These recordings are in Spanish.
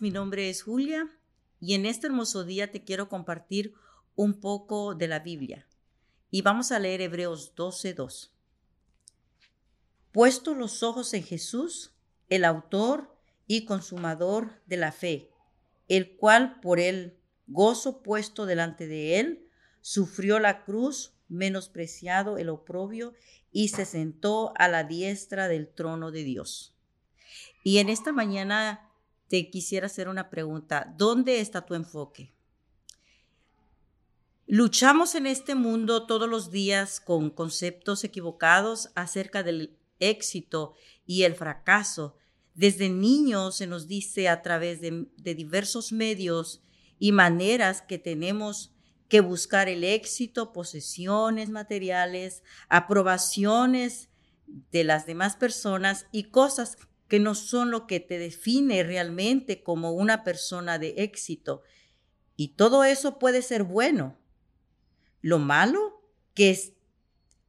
mi nombre es Julia y en este hermoso día te quiero compartir un poco de la Biblia. Y vamos a leer Hebreos 12:2. Puesto los ojos en Jesús, el autor y consumador de la fe, el cual por el gozo puesto delante de él, sufrió la cruz, menospreciado el oprobio, y se sentó a la diestra del trono de Dios. Y en esta mañana te quisiera hacer una pregunta. ¿Dónde está tu enfoque? Luchamos en este mundo todos los días con conceptos equivocados acerca del éxito y el fracaso. Desde niños se nos dice a través de, de diversos medios y maneras que tenemos que buscar el éxito, posesiones materiales, aprobaciones de las demás personas y cosas que no son lo que te define realmente como una persona de éxito. Y todo eso puede ser bueno. Lo malo que es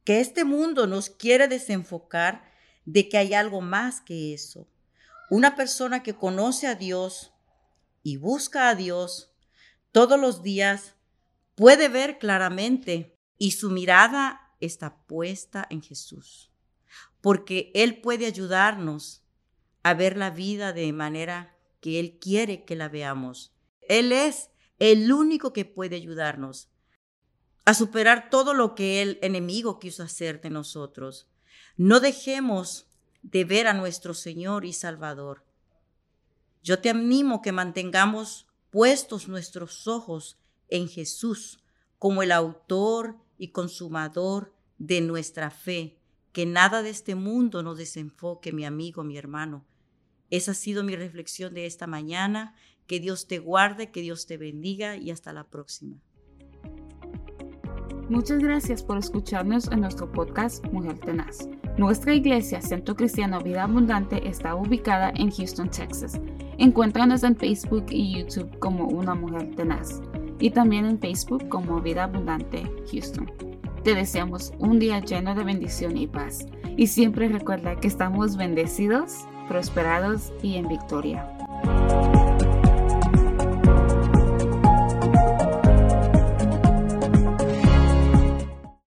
que este mundo nos quiere desenfocar de que hay algo más que eso. Una persona que conoce a Dios y busca a Dios todos los días puede ver claramente y su mirada está puesta en Jesús, porque Él puede ayudarnos a ver la vida de manera que Él quiere que la veamos. Él es el único que puede ayudarnos a superar todo lo que el enemigo quiso hacer de nosotros. No dejemos de ver a nuestro Señor y Salvador. Yo te animo que mantengamos puestos nuestros ojos en Jesús como el autor y consumador de nuestra fe. Que nada de este mundo nos desenfoque, mi amigo, mi hermano. Esa ha sido mi reflexión de esta mañana. Que Dios te guarde, que Dios te bendiga y hasta la próxima. Muchas gracias por escucharnos en nuestro podcast Mujer Tenaz. Nuestra iglesia, Centro Cristiano Vida Abundante, está ubicada en Houston, Texas. Encuéntranos en Facebook y YouTube como Una Mujer Tenaz y también en Facebook como Vida Abundante Houston. Te deseamos un día lleno de bendición y paz. Y siempre recuerda que estamos bendecidos, prosperados y en victoria.